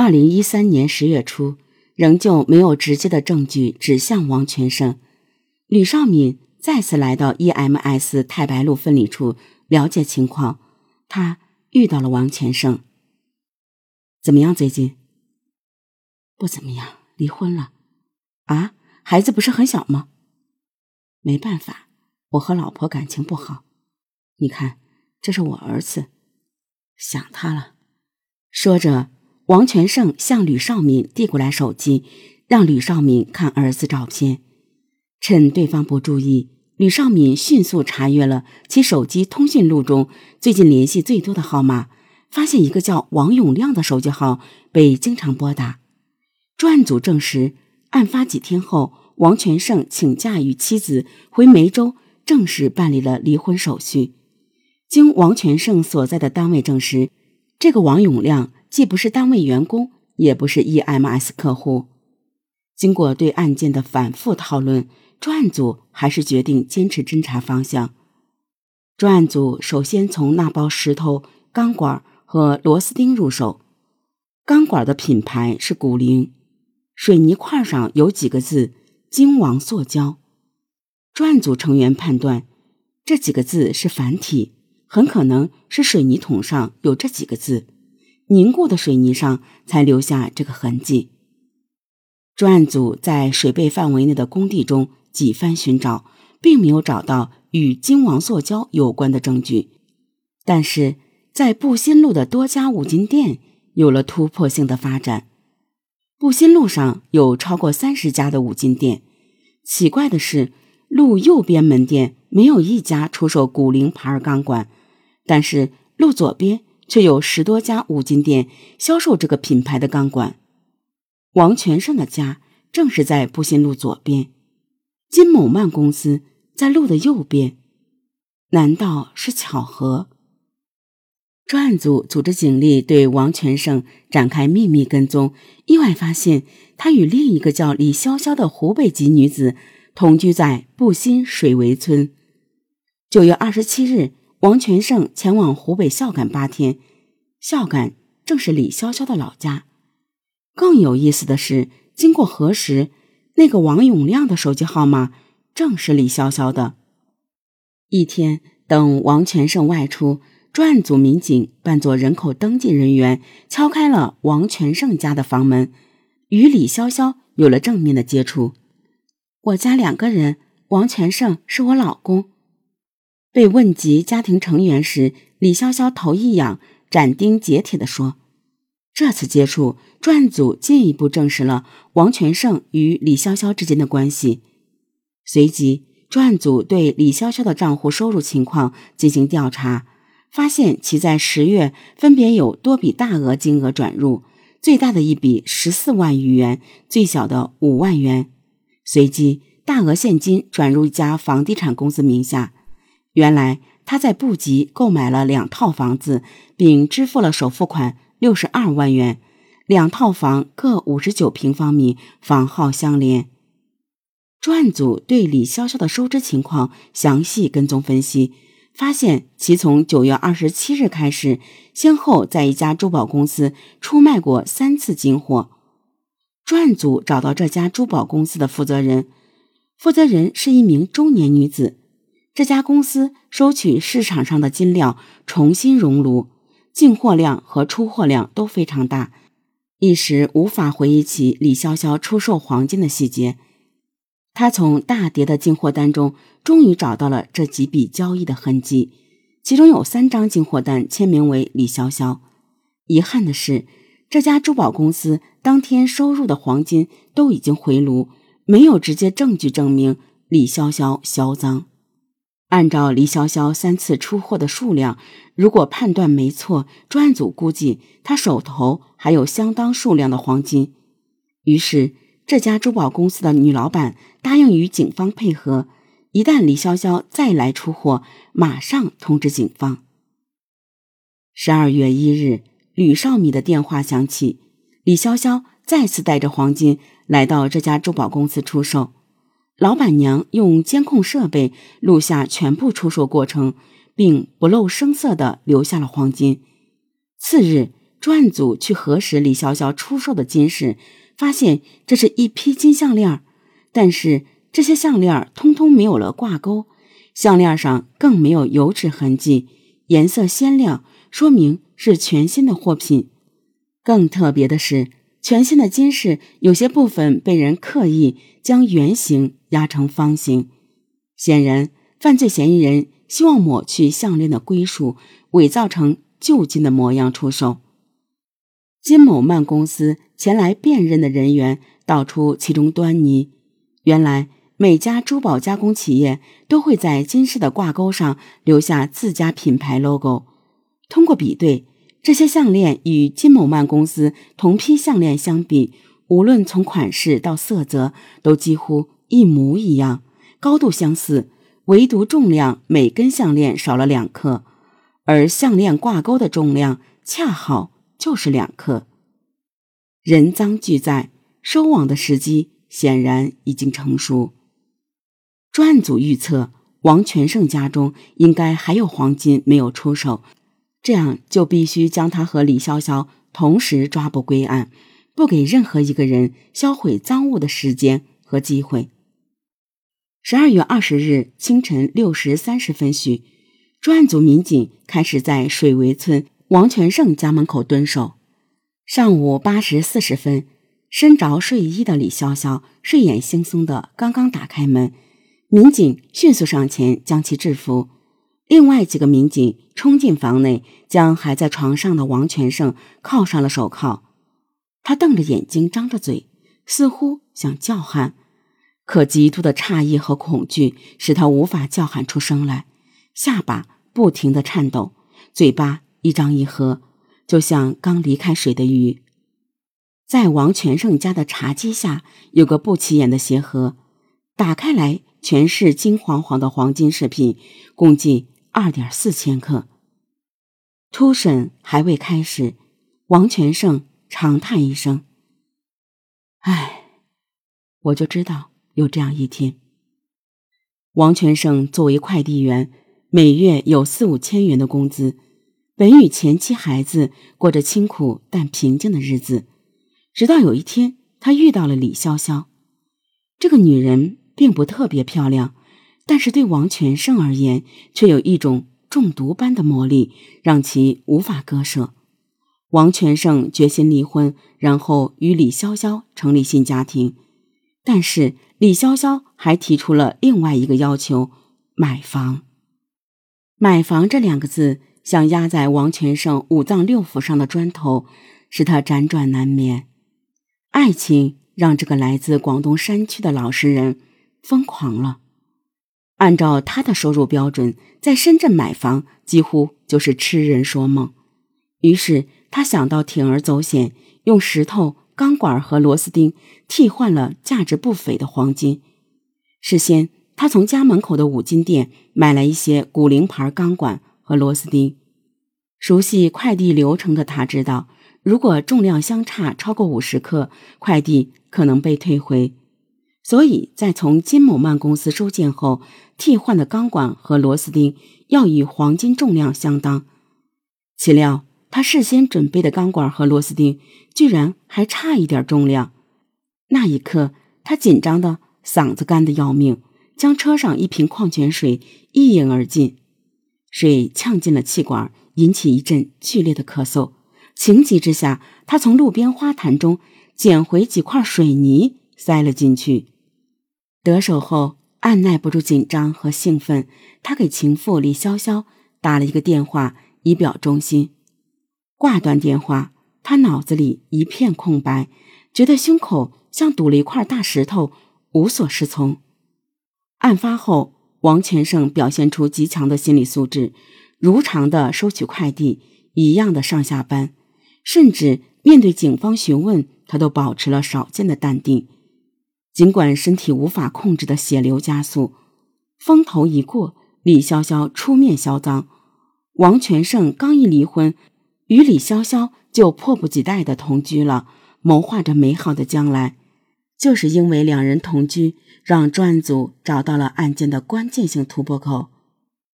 二零一三年十月初，仍旧没有直接的证据指向王全胜。吕少敏再次来到 EMS 太白路分理处了解情况，他遇到了王全胜。怎么样？最近？不怎么样，离婚了。啊，孩子不是很小吗？没办法，我和老婆感情不好。你看，这是我儿子，想他了。说着，王全胜向吕少敏递过来手机，让吕少敏看儿子照片。趁对方不注意，吕少敏迅速查阅了其手机通讯录中最近联系最多的号码，发现一个叫王永亮的手机号被经常拨打。专案组证实，案发几天后，王全胜请假与妻子回梅州正式办理了离婚手续。经王全胜所在的单位证实，这个王永亮既不是单位员工，也不是 EMS 客户。经过对案件的反复讨论。专案组还是决定坚持侦查方向。专案组首先从那包石头、钢管和螺丝钉入手。钢管的品牌是古灵，水泥块上有几个字“金王塑胶”。专案组成员判断，这几个字是繁体，很可能是水泥桶上有这几个字，凝固的水泥上才留下这个痕迹。专案组在水贝范围内的工地中。几番寻找，并没有找到与金王塑胶有关的证据，但是在布新路的多家五金店有了突破性的发展。布新路上有超过三十家的五金店，奇怪的是，路右边门店没有一家出售古灵牌钢管，但是路左边却有十多家五金店销售这个品牌的钢管。王全胜的家正是在布新路左边。金某曼公司在路的右边，难道是巧合？专案组组织警力对王全胜展开秘密跟踪，意外发现他与另一个叫李潇潇的湖北籍女子同居在布新水围村。九月二十七日，王全胜前往湖北孝感八天，孝感正是李潇潇的老家。更有意思的是，经过核实。那个王永亮的手机号码正是李潇潇的。一天，等王全胜外出，专案组民警扮作人口登记人员，敲开了王全胜家的房门，与李潇潇有了正面的接触。我家两个人，王全胜是我老公。被问及家庭成员时，李潇潇头一仰，斩钉截铁地说。这次接触，专案组进一步证实了王全胜与李潇潇之间的关系。随即，专案组对李潇潇的账户收入情况进行调查，发现其在十月分别有多笔大额金额转入，最大的一笔十四万余元，最小的五万元。随即，大额现金转入一家房地产公司名下。原来，他在布吉购买了两套房子，并支付了首付款。六十二万元，两套房各五十九平方米，房号相连。专案组对李潇潇的收支情况详细跟踪分析，发现其从九月二十七日开始，先后在一家珠宝公司出卖过三次金货。专案组找到这家珠宝公司的负责人，负责人是一名中年女子。这家公司收取市场上的金料，重新熔炉。进货量和出货量都非常大，一时无法回忆起李潇潇出售黄金的细节。他从大叠的进货单中，终于找到了这几笔交易的痕迹，其中有三张进货单签名为李潇潇。遗憾的是，这家珠宝公司当天收入的黄金都已经回炉，没有直接证据证明李潇潇销赃。按照李潇潇三次出货的数量，如果判断没错，专案组估计他手头还有相当数量的黄金。于是，这家珠宝公司的女老板答应与警方配合，一旦李潇潇再来出货，马上通知警方。十二月一日，吕少米的电话响起，李潇潇再次带着黄金来到这家珠宝公司出售。老板娘用监控设备录下全部出售过程，并不露声色地留下了黄金。次日，专案组去核实李潇潇出售的金饰，发现这是一批金项链，但是这些项链通通没有了挂钩，项链上更没有油脂痕迹，颜色鲜亮，说明是全新的货品。更特别的是，全新的金饰有些部分被人刻意将圆形压成方形，显然犯罪嫌疑人希望抹去项链的归属，伪造成旧金的模样出售。金某曼公司前来辨认的人员道出其中端倪。原来，每家珠宝加工企业都会在金饰的挂钩上留下自家品牌 logo。通过比对，这些项链与金某曼公司同批项链相比，无论从款式到色泽，都几乎一模一样，高度相似，唯独重量每根项链少了两克，而项链挂钩的重量恰好。就是两克。人赃俱在，收网的时机显然已经成熟。专案组预测，王全胜家中应该还有黄金没有出手，这样就必须将他和李潇潇同时抓捕归案，不给任何一个人销毁赃物的时间和机会。十二月二十日清晨六时三十分许，专案组民警开始在水围村。王全胜家门口蹲守。上午八时四十分，身着睡衣的李潇潇睡眼惺忪的刚刚打开门，民警迅速上前将其制服。另外几个民警冲进房内，将还在床上的王全胜铐上了手铐。他瞪着眼睛，张着嘴，似乎想叫喊，可极度的诧异和恐惧使他无法叫喊出声来，下巴不停的颤抖，嘴巴。一张一合，就像刚离开水的鱼。在王全胜家的茶几下有个不起眼的鞋盒，打开来全是金黄黄的黄金饰品，共计二点四千克。突审还未开始，王全胜长叹一声：“唉，我就知道有这样一天。”王全胜作为快递员，每月有四五千元的工资。本与前妻孩子过着清苦但平静的日子，直到有一天，他遇到了李潇潇。这个女人并不特别漂亮，但是对王全胜而言，却有一种中毒般的魔力，让其无法割舍。王全胜决心离婚，然后与李潇潇成立新家庭。但是李潇潇还提出了另外一个要求：买房。买房这两个字。像压在王全胜五脏六腑上的砖头，使他辗转难眠。爱情让这个来自广东山区的老实人疯狂了。按照他的收入标准，在深圳买房几乎就是痴人说梦。于是他想到铤而走险，用石头、钢管和螺丝钉替换了价值不菲的黄金。事先，他从家门口的五金店买来一些古灵牌钢管。和螺丝钉，熟悉快递流程的他知道，如果重量相差超过五十克，快递可能被退回。所以在从金某曼公司收件后，替换的钢管和螺丝钉要与黄金重量相当。岂料他事先准备的钢管和螺丝钉居然还差一点重量。那一刻，他紧张的嗓子干得要命，将车上一瓶矿泉水一饮而尽。水呛进了气管，引起一阵剧烈的咳嗽。情急之下，他从路边花坛中捡回几块水泥，塞了进去。得手后，按耐不住紧张和兴奋，他给情妇李潇潇打了一个电话，以表忠心。挂断电话，他脑子里一片空白，觉得胸口像堵了一块大石头，无所适从。案发后。王全胜表现出极强的心理素质，如常的收取快递，一样的上下班，甚至面对警方询问，他都保持了少见的淡定。尽管身体无法控制的血流加速，风头一过，李潇潇出面销赃。王全胜刚一离婚，与李潇潇就迫不及待的同居了，谋划着美好的将来。就是因为两人同居，让专案组找到了案件的关键性突破口。